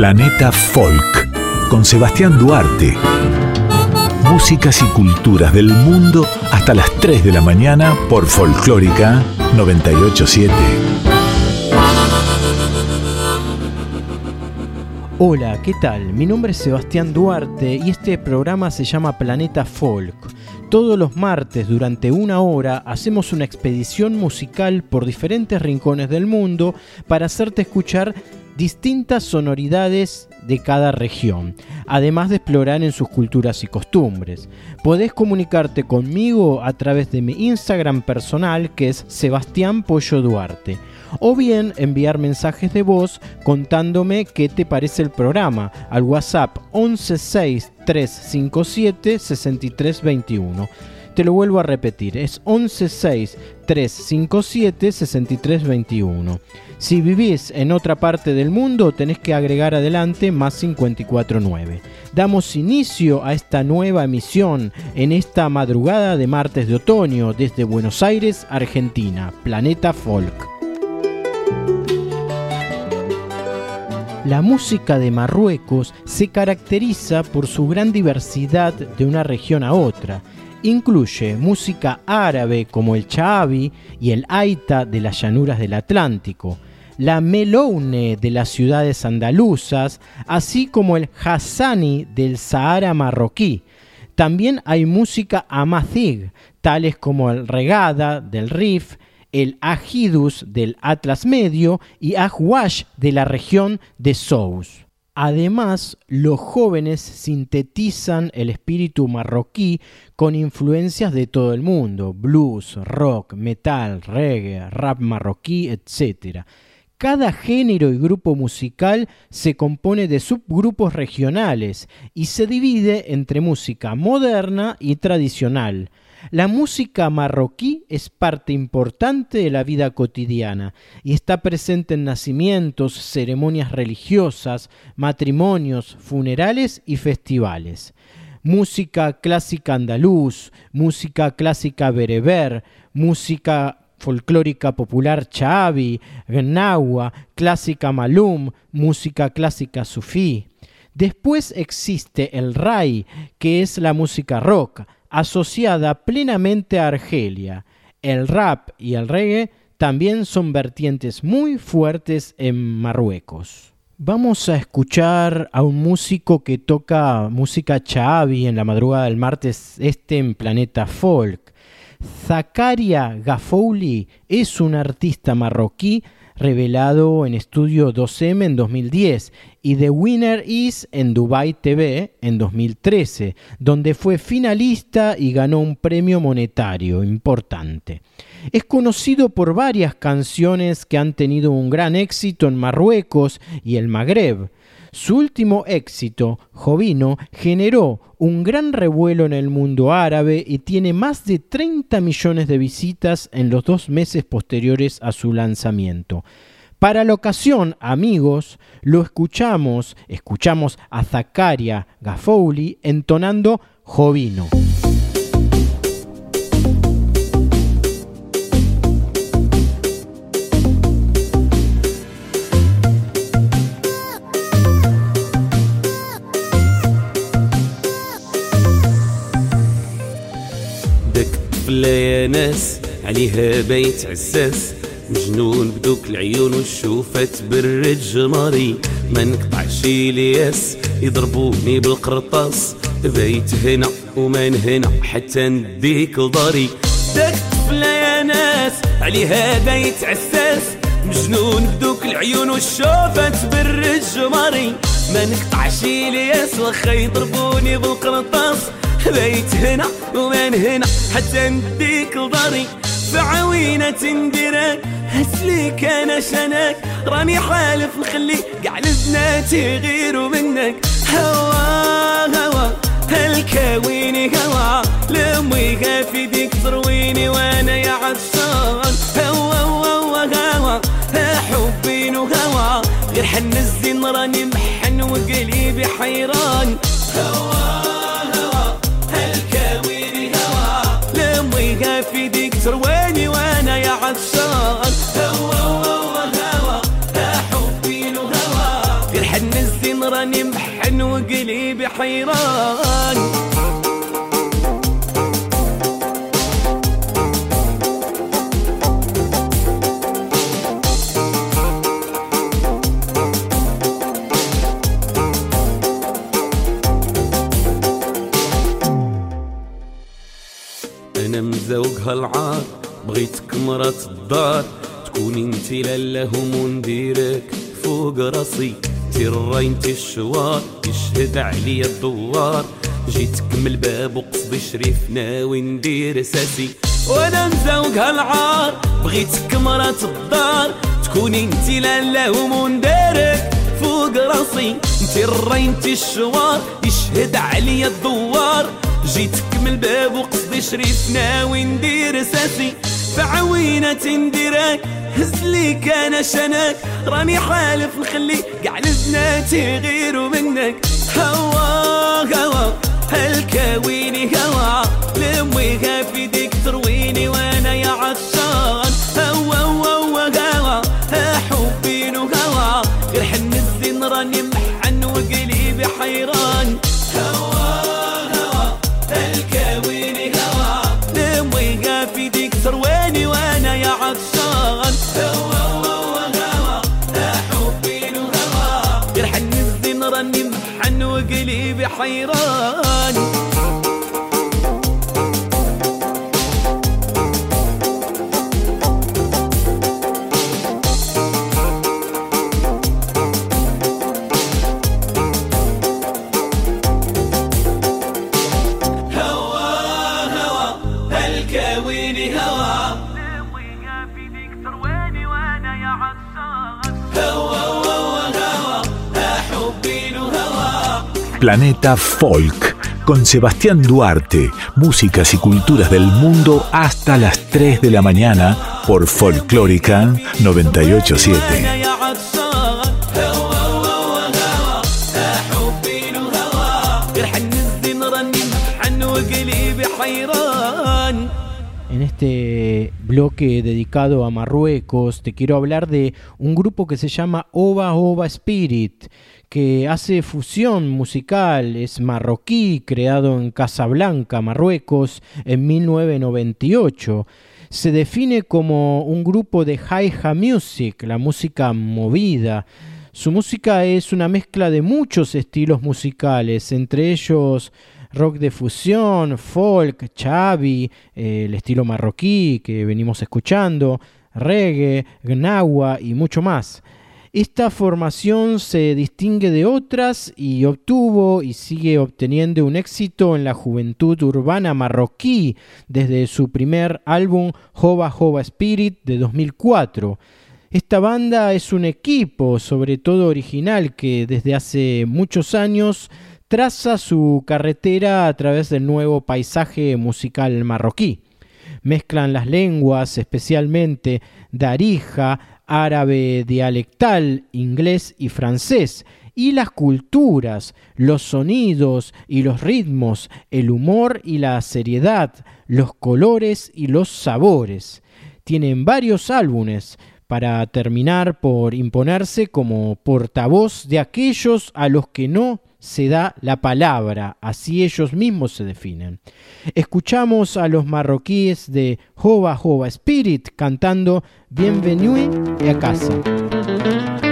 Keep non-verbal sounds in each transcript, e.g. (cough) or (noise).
Planeta Folk con Sebastián Duarte. Músicas y culturas del mundo hasta las 3 de la mañana por Folclórica 987. Hola, ¿qué tal? Mi nombre es Sebastián Duarte y este programa se llama Planeta Folk. Todos los martes durante una hora hacemos una expedición musical por diferentes rincones del mundo para hacerte escuchar distintas sonoridades de cada región, además de explorar en sus culturas y costumbres. Podés comunicarte conmigo a través de mi Instagram personal que es Sebastián Pollo Duarte o bien enviar mensajes de voz contándome qué te parece el programa al WhatsApp 116357 6321. Te lo vuelvo a repetir, es 116357 6321. Si vivís en otra parte del mundo, tenés que agregar adelante más 549. Damos inicio a esta nueva emisión en esta madrugada de martes de otoño desde Buenos Aires, Argentina, Planeta Folk. La música de Marruecos se caracteriza por su gran diversidad de una región a otra. Incluye música árabe como el chaabi y el aita de las llanuras del Atlántico, la meloune de las ciudades andaluzas, así como el hassani del Sahara marroquí. También hay música amazigh, tales como el regada del Rif, el Ajidus del Atlas Medio y Ahwash de la región de Sous. Además, los jóvenes sintetizan el espíritu marroquí con influencias de todo el mundo, blues, rock, metal, reggae, rap marroquí, etc. Cada género y grupo musical se compone de subgrupos regionales y se divide entre música moderna y tradicional. La música marroquí es parte importante de la vida cotidiana y está presente en nacimientos, ceremonias religiosas, matrimonios, funerales y festivales. Música clásica andaluz, música clásica bereber, música folclórica popular Chaabi, Gnawa, clásica Malum, música clásica Sufí. Después existe el Rai, que es la música rock, asociada plenamente a Argelia. El rap y el reggae también son vertientes muy fuertes en Marruecos. Vamos a escuchar a un músico que toca música Chaabi en la madrugada del martes este en Planeta Folk. Zakaria Gafouli es un artista marroquí revelado en Estudio 2M en 2010 y The Winner Is en Dubai TV en 2013, donde fue finalista y ganó un premio monetario importante. Es conocido por varias canciones que han tenido un gran éxito en Marruecos y el Magreb. Su último éxito, Jovino, generó un gran revuelo en el mundo árabe y tiene más de 30 millones de visitas en los dos meses posteriores a su lanzamiento. Para la ocasión, amigos, lo escuchamos, escuchamos a Zakaria Gafouli entonando Jovino. طفلة يا ناس عليها بيت عساس. مجنون بدوك العيون والشوفة تبرد جماري ما نقطعش الياس يضربوني بالقرطاس. بيت هنا ومن هنا حتى نديك لداري داك طفلة يا ناس عليها بيت عساس. مجنون بدوك العيون والشوفة تبرد جماري ما نقطعش الياس واخا يضربوني بالقرطاس. بيت هنا ومن هنا حتى نديك لداري فعوينة تندرك هسليك أنا شنك. راني حالف نخلي قاع البنات يغيروا منك. هوا هوا هالكاويني هوا. لمي في ديك ترويني وأنا يا عطشان. هوا هوا هوا حبين وهوا غير حن الزين راني محن وقلبي حيران. هوا. سرويني وأنا يا عطشان هوا هوا هوا لا حبي فيه هوا غير حن الزين راني محن وقليبي حيران. راسي تيرا انتي الشوار يشهد عليا الدوار. جيتك من الباب وقصدي شريف ناوي ندير ساسي وأنا مزوق هالعار بغيتك مرات الدار. تكوني انتي لالهم ونديرك فوق راسي. انتي الري انتي الشوار يشهد عليا الدوار. جيتك من الباب وقصدي شريف ناوي ندير ساسي فعوينة نديرك هز ليك أنا شنك. راني حالف نخلي قاع لبناتي غيروا منك. هوا هوا. هالكاويني هوا. لمويها في ديك ترويني وأنا يا عطشان. هوا هوا هوا. حبين وهوا غير حن الزين راني محن وقلبي حيران. وقلبي Planeta Folk con Sebastián Duarte, músicas y culturas del mundo hasta las 3 de la mañana por Folclórica 987. En este bloque dedicado a Marruecos, te quiero hablar de un grupo que se llama Oba Oba Spirit que hace fusión musical, es marroquí, creado en Casablanca, Marruecos, en 1998. Se define como un grupo de Hi-Ha Music, la música movida. Su música es una mezcla de muchos estilos musicales, entre ellos rock de fusión, folk, chavi, eh, el estilo marroquí que venimos escuchando, reggae, gnawa y mucho más. Esta formación se distingue de otras y obtuvo y sigue obteniendo un éxito en la juventud urbana marroquí desde su primer álbum Jova Jova Spirit de 2004. Esta banda es un equipo, sobre todo original, que desde hace muchos años traza su carretera a través del nuevo paisaje musical marroquí. Mezclan las lenguas, especialmente darija, árabe dialectal, inglés y francés, y las culturas, los sonidos y los ritmos, el humor y la seriedad, los colores y los sabores. Tienen varios álbumes, para terminar por imponerse como portavoz de aquellos a los que no se da la palabra, así ellos mismos se definen. Escuchamos a los marroquíes de Jova Jova Spirit cantando Bienvenue a casa.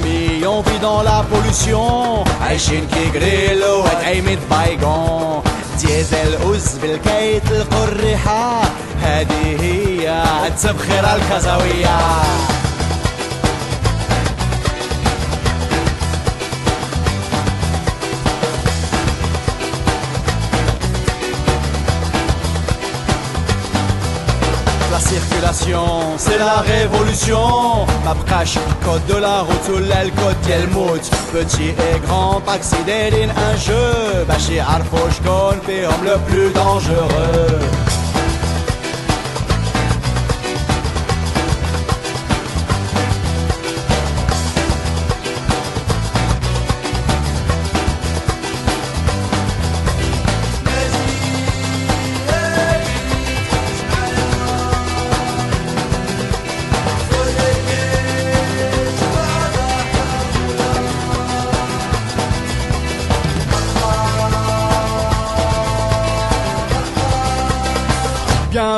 famille, on vit dans la pollution. عايشين كي غريلو وتعيمة بايقون ديزل أوز بالكي تلقوا الريحة هذه هي عدس بخير الكزاوية circulation, c'est la révolution. Ma prache, code de la route, sous l'aile, code Yelmout. Petit et grand, taxi un jeu. Bachir Al-Fouchkon, homme le plus dangereux.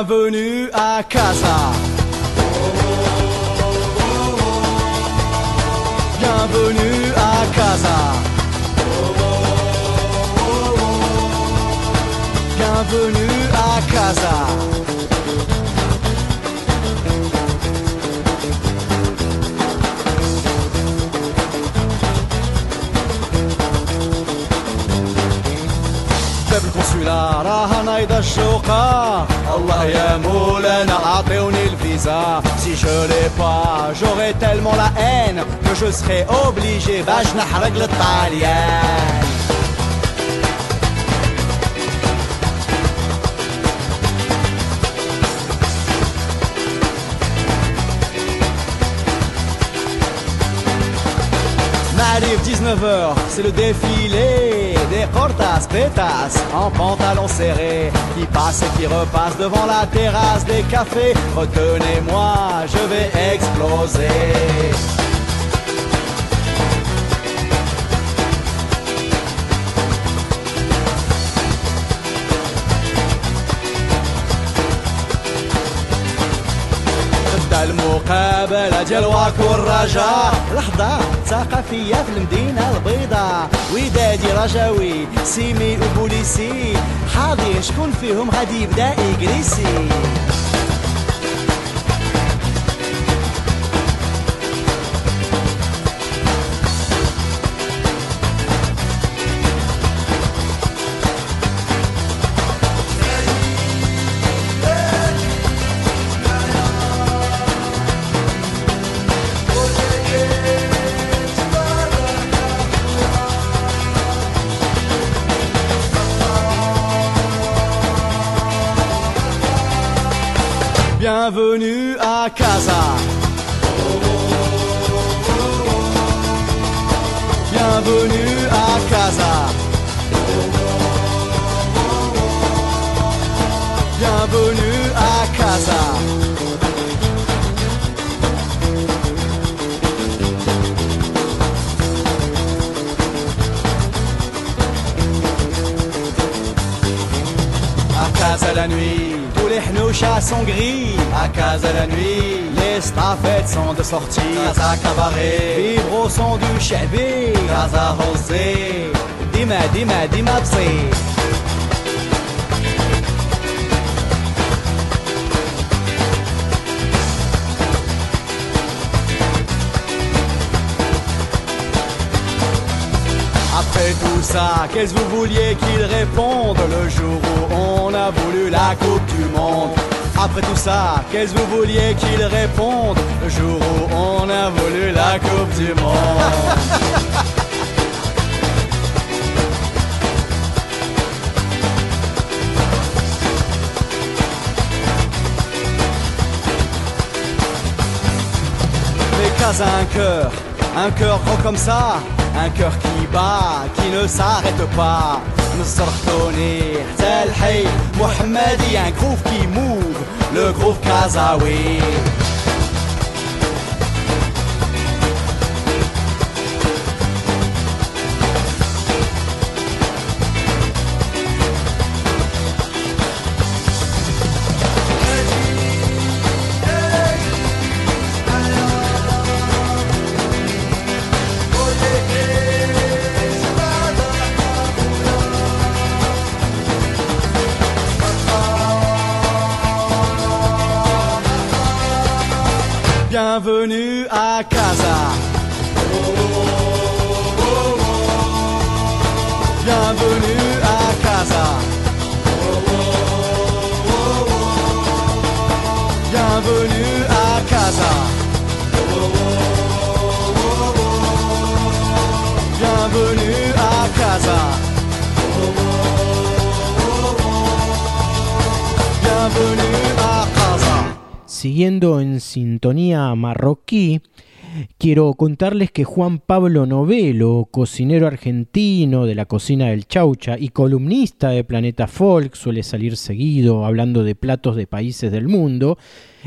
Bienvenue راها نايضة الشوقة الله يا مولانا عطيوني الفيزا Si je l'ai pas, j'aurai tellement la haine Que je serai obligé باش نحرق للطاليان M'arrive 19h, c'est le défilé des cortas pétas en pantalon serré qui passent et qui repassent devant la terrasse des cafés. Retenez-moi, je vais exploser. المقابلة ديال واك والرجاء لحظة ثقافية في المدينة البيضاء. ودادي رجاوي سيمي وبوليسي. حاضر شكون فيهم؟ غادي يبدأ يجريسي Bienvenue à Casa. Bienvenue à hnouchas sont gris. À casa la nuit, les staffettes sont de sortie. Casa cabaret, vivre au son du chébé. Casa José, dima dima dima psi. Ça, qu'est-ce que vous vouliez qu'il réponde le jour où on a voulu la Coupe du Monde? Après tout ça, qu'est-ce que vous vouliez qu'il réponde le jour où on a voulu la Coupe du Monde? (laughs) Un cœur, un cœur gros comme ça, un cœur qui bat, qui ne s'arrête pas. Nsartoni, Tel Hay, Mohammedi, un groove qui move, le groove Kazaoui. Bienvenue à Casa. Siguiendo en sintonía marroquí, quiero contarles que Juan Pablo Novelo, cocinero argentino de la cocina del Chaucha y columnista de Planeta Folk, suele salir seguido hablando de platos de países del mundo,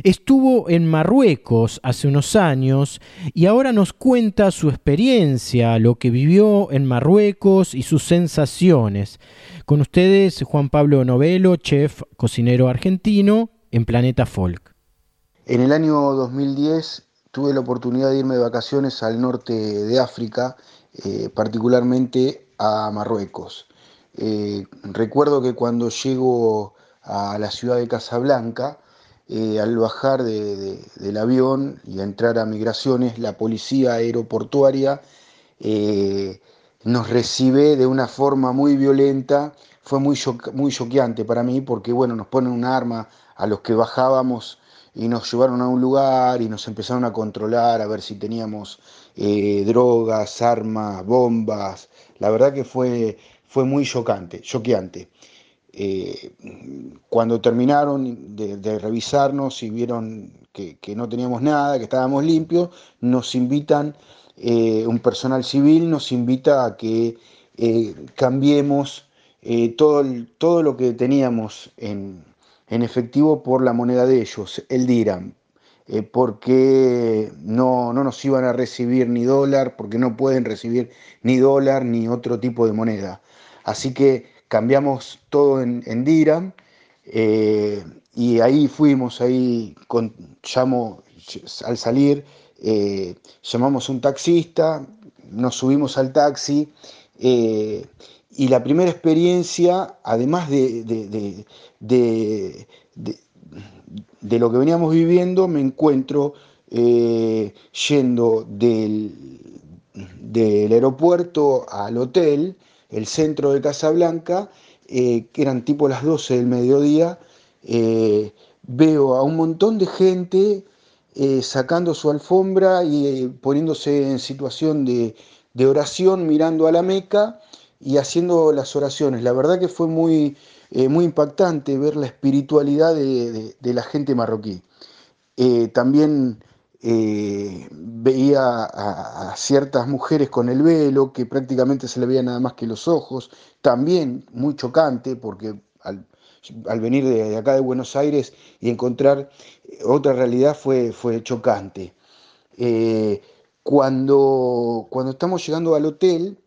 estuvo en Marruecos hace unos años y ahora nos cuenta su experiencia, lo que vivió en Marruecos y sus sensaciones. Con ustedes, Juan Pablo Novelo, chef cocinero argentino en Planeta Folk. En el año 2010 tuve la oportunidad de irme de vacaciones al norte de África, eh, particularmente a Marruecos. Eh, recuerdo que cuando llego a la ciudad de Casablanca, eh, al bajar del avión y entrar a migraciones, la policía aeroportuaria nos recibe de una forma muy violenta. Fue muy choqueante para mí porque, bueno, nos ponen un arma a los que bajábamos y nos llevaron a un lugar y nos empezaron a controlar a ver si teníamos eh, drogas, armas, bombas. La verdad que fue, fue muy chocante, choqueante. Eh, cuando terminaron de, revisarnos y vieron que, no teníamos nada, que estábamos limpios, nos invitan, eh, un personal civil nos invita a que cambiemos todo, todo lo que teníamos en, en efectivo por la moneda de ellos, el dirham, eh, porque no, no, nos iban a recibir ni dólar, porque no pueden recibir ni dólar ni otro tipo de moneda. Así que cambiamos todo en, en eh, y ahí fuimos, ahí con, llamo, al salir eh, llamamos un taxista, nos subimos al taxi y la primera experiencia, además de, de, lo que veníamos viviendo, me encuentro eh, yendo del, del, aeropuerto al hotel, el centro de Casablanca, eh, que eran tipo las 12 del mediodía, eh, veo a un montón de gente sacando su alfombra y poniéndose en situación de, de oración mirando a la Meca y haciendo las oraciones. La verdad que fue muy, eh, muy impactante ver la espiritualidad de, la gente marroquí. Eh, también eh, veía a, ciertas mujeres con el velo, que prácticamente se le veía nada más que los ojos, también muy chocante, porque al, venir de, acá de Buenos Aires y encontrar otra realidad fue, fue chocante. cuando, cuando estamos llegando al hotel,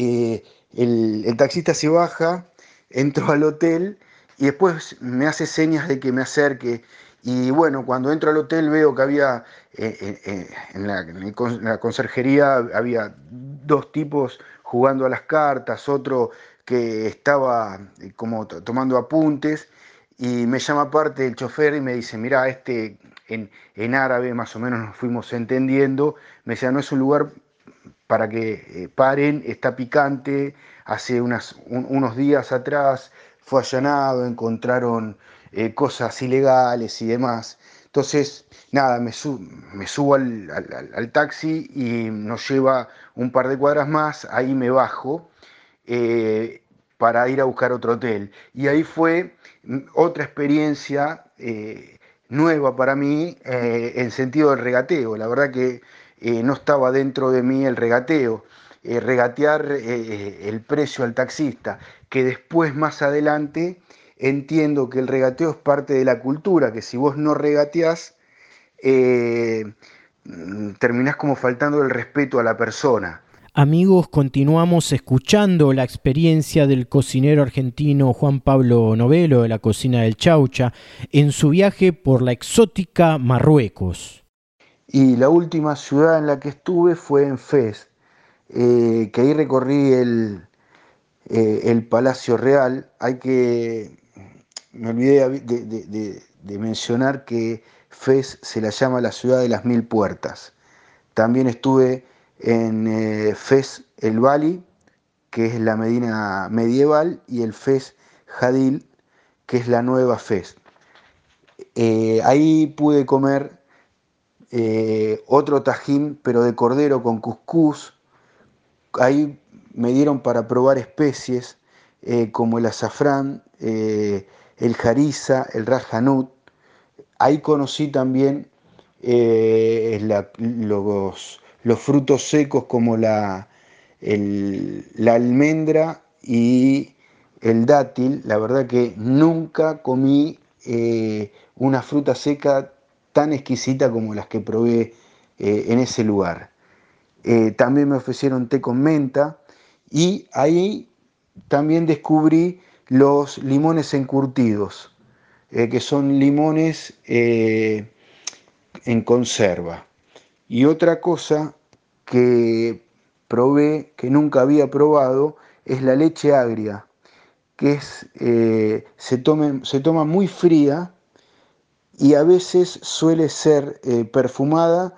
eh, el, taxista se baja, entro al hotel y después me hace señas de que me acerque. Y bueno, cuando entro al hotel veo que había eh, eh, en, la, conserjería había dos tipos jugando a las cartas, otro que estaba como tomando apuntes y me llama aparte el chofer y me dice, mira, este en, en, árabe más o menos nos fuimos entendiendo, me decía, no es un lugar para que eh, paren, está picante, hace unos días atrás fue allanado, encontraron eh, cosas ilegales y demás. Entonces, nada, me, subo al, taxi y nos lleva un par de cuadras más, ahí me bajo eh, para ir a buscar otro hotel. Y ahí fue mm, otra experiencia nueva para mí en sentido del regateo. La verdad que eh, no estaba dentro de mí el regateo, eh, regatear eh, el precio al taxista, que después más adelante entiendo que el regateo es parte de la cultura, que si vos no regateás, terminás como faltando el respeto a la persona. Amigos, continuamos escuchando la experiencia del cocinero argentino Juan Pablo Novelo de la cocina del Chaucha en su viaje por la exótica Marruecos. Y la última ciudad en la que estuve fue en Fez, eh, que ahí recorrí el, eh, el, Palacio Real. Hay que, me olvidé de, mencionar que Fez se la llama la ciudad de las mil puertas. También estuve en eh, Fez el Bali, que es la Medina medieval, y el Fez Jadil, que es la nueva Fez. ahí pude comer eh, otro tajín, pero de cordero con cuscús. Ahí me dieron para probar especies eh, como el azafrán, eh, el jariza, el rajanut. ahí conocí también los, los, frutos secos como la, la almendra y el dátil. La verdad que nunca comí una fruta seca tan exquisita como las que probé eh, en ese lugar. también me ofrecieron té con menta y ahí también descubrí los limones encurtidos, que son limones en conserva. Y otra cosa que probé, que nunca había probado, es la leche agria, que eh, se, toma muy fría y a veces suele ser eh, perfumada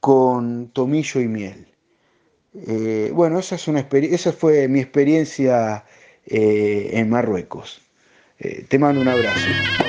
con tomillo y miel. Eh, bueno, esa, es una esa fue mi experiencia en Marruecos. te mando un abrazo.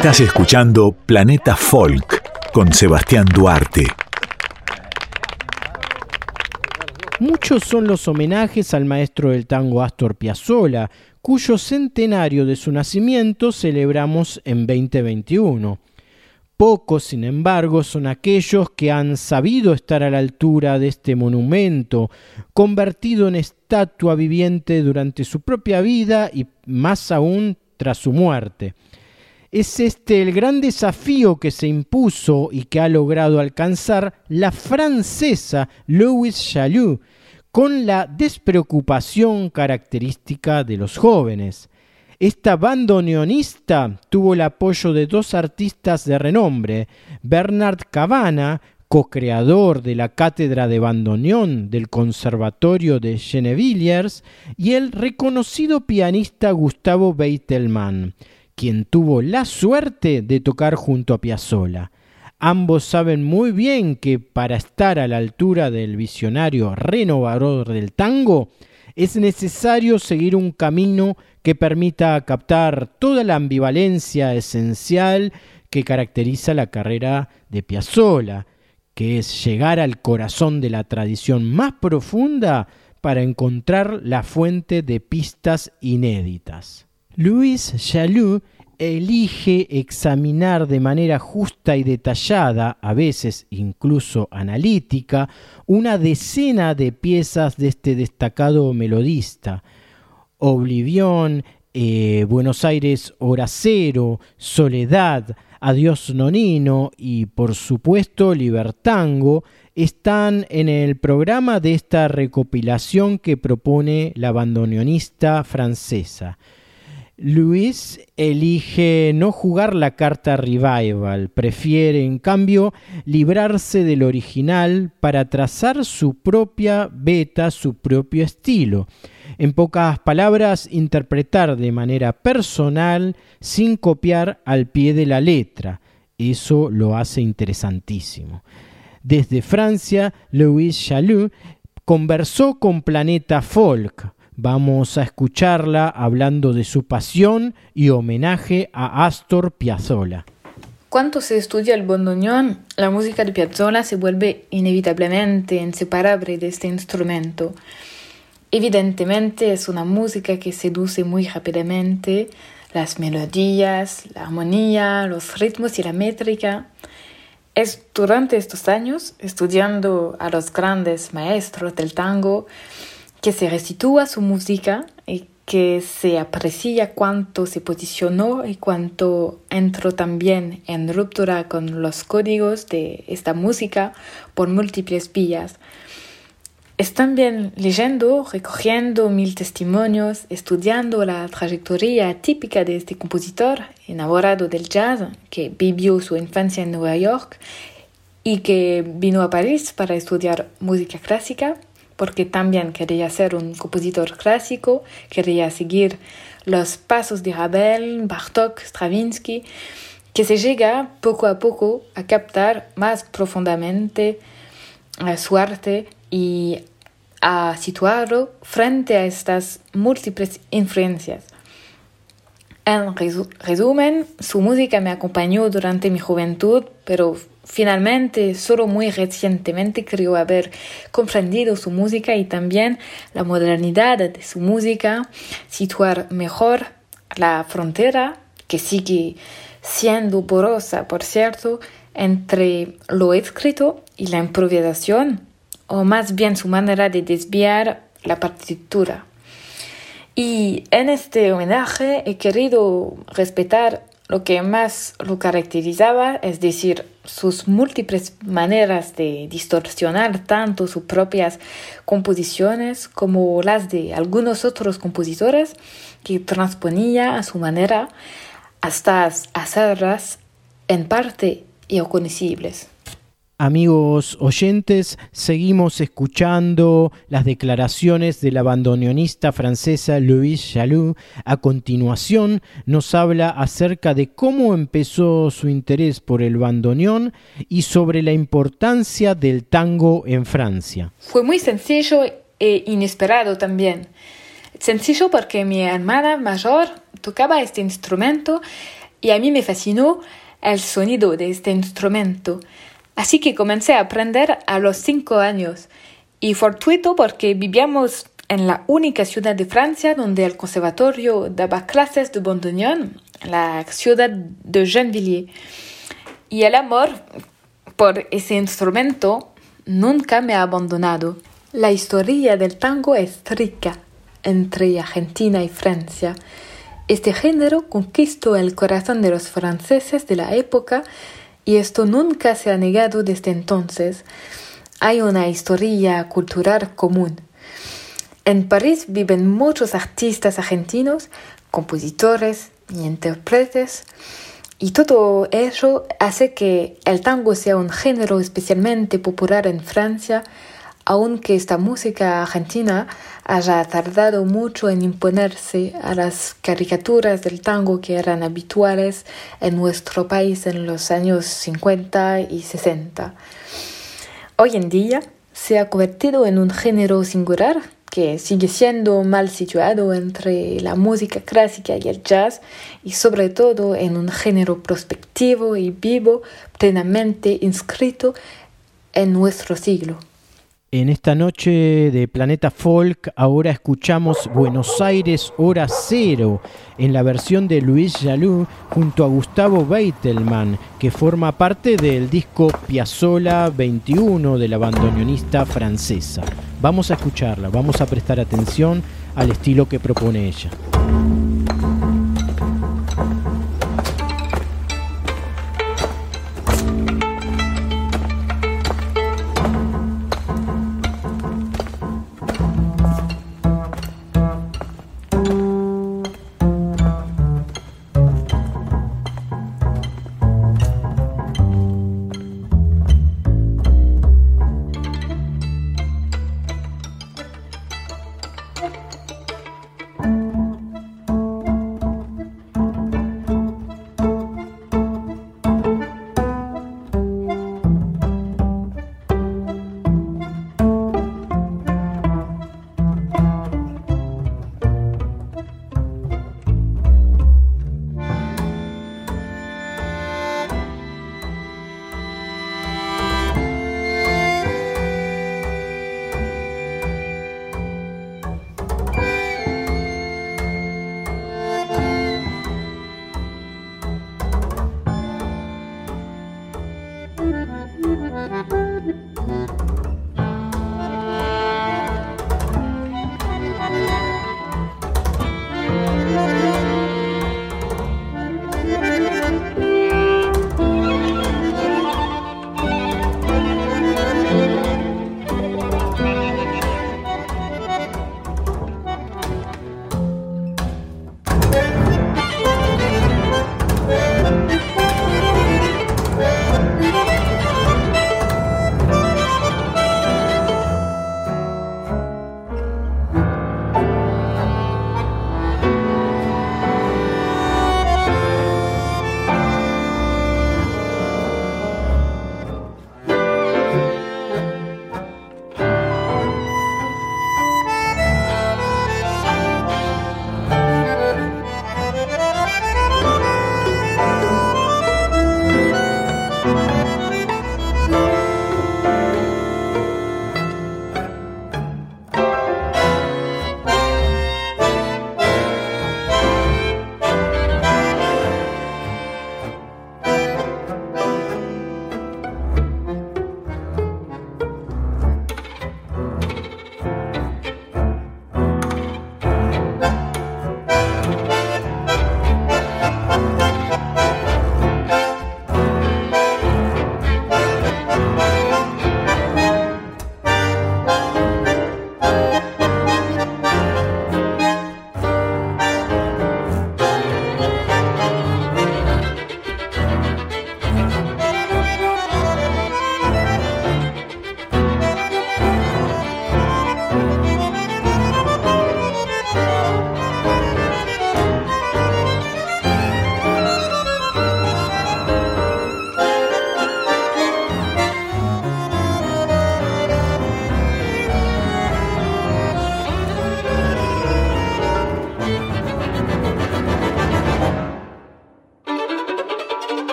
Estás escuchando Planeta Folk con Sebastián Duarte. Muchos son los homenajes al maestro del tango Astor Piazzolla, cuyo centenario de su nacimiento celebramos en 2021. Pocos, sin embargo, son aquellos que han sabido estar a la altura de este monumento, convertido en estatua viviente durante su propia vida y más aún tras su muerte. Es este el gran desafío que se impuso y que ha logrado alcanzar la francesa Louise Chaloux, con la despreocupación característica de los jóvenes. Esta bandoneonista tuvo el apoyo de dos artistas de renombre, Bernard Cabana, co-creador de la cátedra de bandoneón del Conservatorio de Gennevilliers, y el reconocido pianista Gustavo Beitelman, quien tuvo la suerte de tocar junto a Piazzolla. Ambos saben muy bien que para estar a la altura del visionario renovador del tango, es necesario seguir un camino que permita captar toda la ambivalencia esencial que caracteriza la carrera de Piazzolla, que es llegar al corazón de la tradición más profunda para encontrar la fuente de pistas inéditas. Luis Chaloux elige examinar de manera justa y detallada, a veces incluso analítica, una decena de piezas de este destacado melodista. Oblivión, eh, Buenos Aires Hora Cero, Soledad, Adiós Nonino y por supuesto Libertango están en el programa de esta recopilación que propone la bandoneonista francesa. Luis elige no jugar la carta revival, prefiere en cambio librarse del original para trazar su propia beta, su propio estilo. En pocas palabras, interpretar de manera personal sin copiar al pie de la letra. Eso lo hace interesantísimo. Desde Francia, Louis Chaloux conversó con Planeta Folk. Vamos a escucharla hablando de su pasión y homenaje a Astor Piazzolla. Cuando se estudia el bandoneón, la música de Piazzolla se vuelve inevitablemente inseparable de este instrumento. Evidentemente es una música que seduce muy rápidamente las melodías, la armonía, los ritmos y la métrica. Es durante estos años, estudiando a los grandes maestros del tango, que se restitúa su música y que se aprecia cuánto se posicionó y cuánto entró también en ruptura con los códigos de esta música por múltiples vías. Están bien leyendo, recogiendo mil testimonios, estudiando la trayectoria típica de este compositor enamorado del jazz, que vivió su infancia en Nueva York y que vino a París para estudiar música clásica, porque también quería ser un compositor clásico, quería seguir los pasos de Ravel, Bartók, Stravinsky, que se llega poco a poco a captar más profundamente su arte y a situarlo frente a estas múltiples influencias. En resumen, su música me acompañó durante mi juventud, pero finalmente solo muy recientemente creo haber comprendido su música y también la modernidad de su música, situar mejor la frontera, que sigue siendo porosa, por cierto, entre lo escrito y la improvisación o más bien su manera de desviar la partitura. Y en este homenaje he querido respetar lo que más lo caracterizaba, es decir, sus múltiples maneras de distorsionar tanto sus propias composiciones como las de algunos otros compositores que transponía a su manera hasta hacerlas en parte irreconocibles. Amigos oyentes, seguimos escuchando las declaraciones de la bandoneonista francesa Louise Jaloux. A continuación nos habla acerca de cómo empezó su interés por el bandoneón y sobre la importancia del tango en Francia. Fue muy sencillo e inesperado también. Sencillo porque mi hermana mayor tocaba este instrumento y a mí me fascinó el sonido de este instrumento. Así que comencé a aprender a los cinco años. Y fortuito porque vivíamos en la única ciudad de Francia donde el conservatorio daba clases de bandoneón, la ciudad de Gennevilliers. Y el amor por ese instrumento nunca me ha abandonado. La historia del tango es rica entre Argentina y Francia. Este género conquistó el corazón de los franceses de la época y esto nunca se ha negado desde entonces. Hay una historia cultural común. En París viven muchos artistas argentinos, compositores y intérpretes, y todo ello hace que el tango sea un género especialmente popular en Francia, aunque esta música argentina haya tardado mucho en imponerse a las caricaturas del tango que eran habituales en nuestro país en los años 50 y 60. Hoy en día se ha convertido en un género singular que sigue siendo mal situado entre la música clásica y el jazz y sobre todo en un género prospectivo y vivo plenamente inscrito en nuestro siglo. En esta noche de Planeta Folk ahora escuchamos Buenos Aires Hora Cero en la versión de Luis Jalou junto a Gustavo Beitelman que forma parte del disco Piazzola 21 de la bandoneonista francesa. Vamos a escucharla, vamos a prestar atención al estilo que propone ella.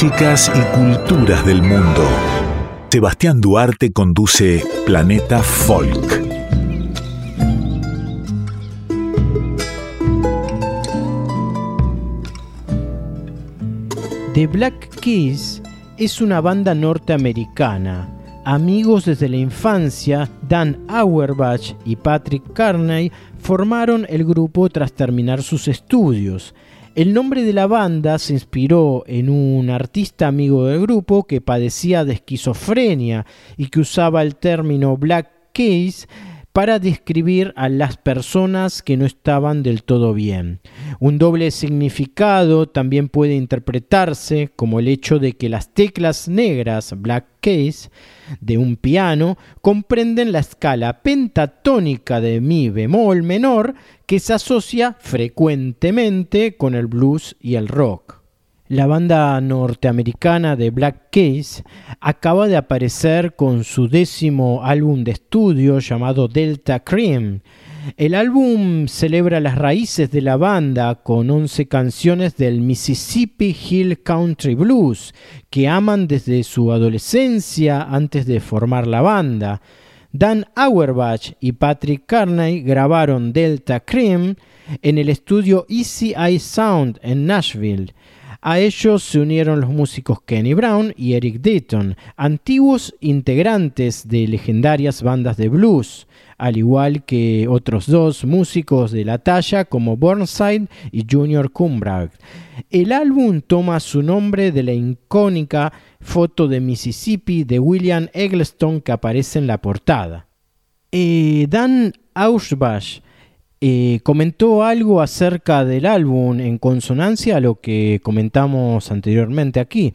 Músicas y culturas del mundo. Sebastián Duarte conduce Planeta Folk. The Black Keys es una banda norteamericana. Amigos desde la infancia, Dan Auerbach y Patrick Carney formaron el grupo tras terminar sus estudios. El nombre de la banda se inspiró en un artista amigo del grupo que padecía de esquizofrenia y que usaba el término Black Case para describir a las personas que no estaban del todo bien. Un doble significado también puede interpretarse como el hecho de que las teclas negras Black Case de un piano comprenden la escala pentatónica de mi bemol menor que se asocia frecuentemente con el blues y el rock. La banda norteamericana de Black Case acaba de aparecer con su décimo álbum de estudio llamado Delta Cream. El álbum celebra las raíces de la banda con 11 canciones del Mississippi Hill Country Blues que aman desde su adolescencia antes de formar la banda. Dan Auerbach y Patrick Carney grabaron Delta Cream en el estudio Easy Eye Sound en Nashville. A ellos se unieron los músicos Kenny Brown y Eric Dayton, antiguos integrantes de legendarias bandas de blues, al igual que otros dos músicos de la talla como Burnside y Junior Cumbrag. El álbum toma su nombre de la icónica foto de Mississippi de William Eggleston que aparece en la portada. Eh, Dan Auerbach eh, comentó algo acerca del álbum en consonancia a lo que comentamos anteriormente aquí.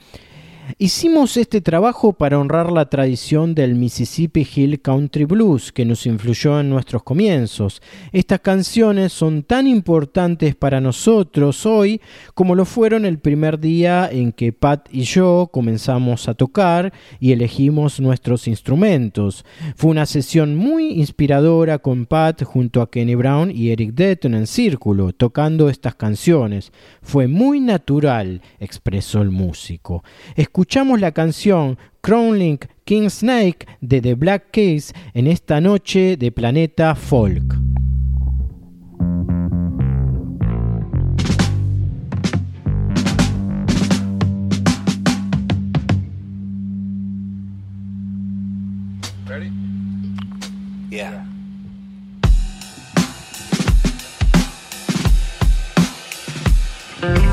Hicimos este trabajo para honrar la tradición del Mississippi Hill Country Blues que nos influyó en nuestros comienzos. Estas canciones son tan importantes para nosotros hoy como lo fueron el primer día en que Pat y yo comenzamos a tocar y elegimos nuestros instrumentos. Fue una sesión muy inspiradora con Pat junto a Kenny Brown y Eric Detton en círculo, tocando estas canciones. Fue muy natural, expresó el músico escuchamos la canción Crownlink King Snake de The Black Keys en esta noche de Planeta Folk. Ready? Yeah. Well,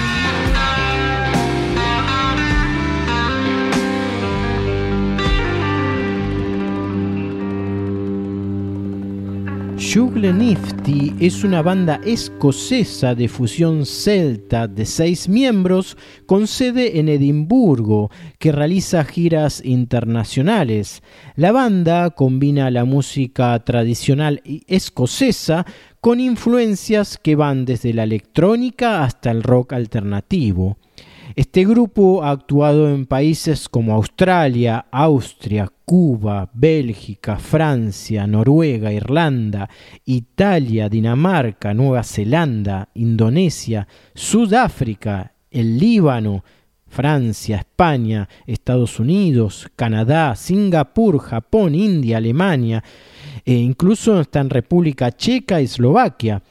Jugle Nifty es una banda escocesa de fusión celta de seis miembros con sede en Edimburgo que realiza giras internacionales. La banda combina la música tradicional escocesa con influencias que van desde la electrónica hasta el rock alternativo. Este grupo ha actuado en países como Australia, Austria, Cuba, Bélgica, Francia, Noruega, Irlanda, Italia, Dinamarca, Nueva Zelanda, Indonesia, Sudáfrica, el Líbano, Francia, España, Estados Unidos, Canadá, Singapur, Japón, India, Alemania, e incluso está en República Checa y Eslovaquia.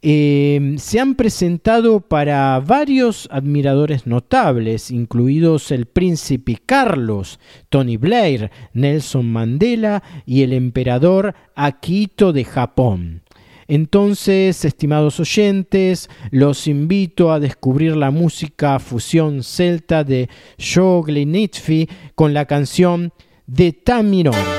Em, se han presentado para varios admiradores notables, incluidos el príncipe Carlos, Tony Blair, Nelson Mandela y el emperador Akito de Japón. Entonces, estimados oyentes, los invito a descubrir la música fusión celta de Shogle Nitfi con la canción de Taminor.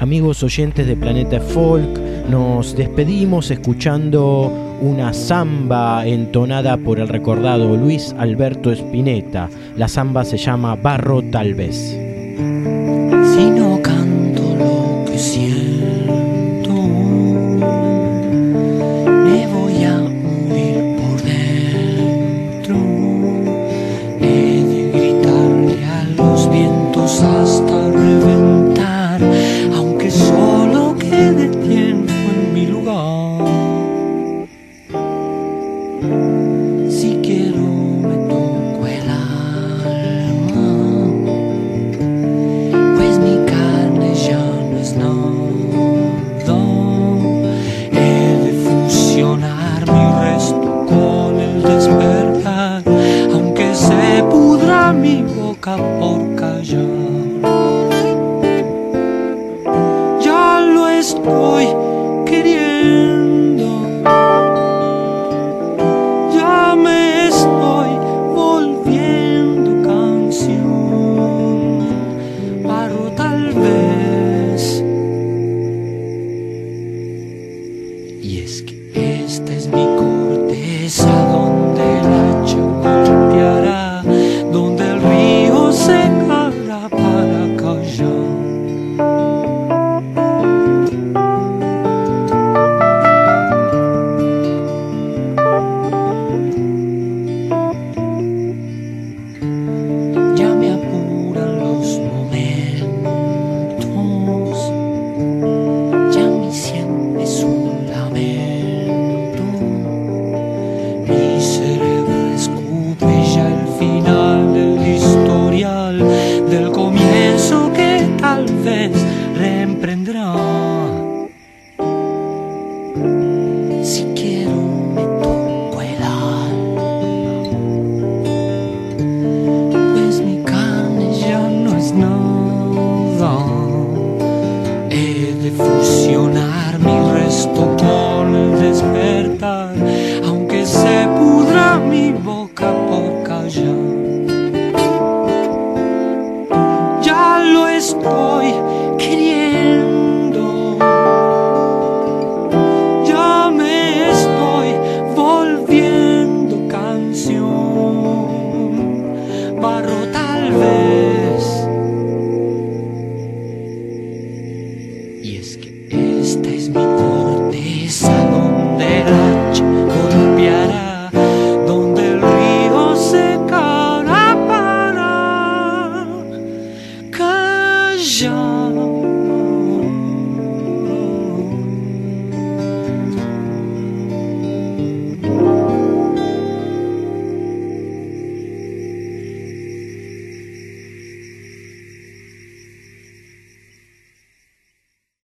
amigos oyentes de Planeta Folk. Nos despedimos escuchando una samba entonada por el recordado Luis Alberto Spinetta. La samba se llama Barro tal vez.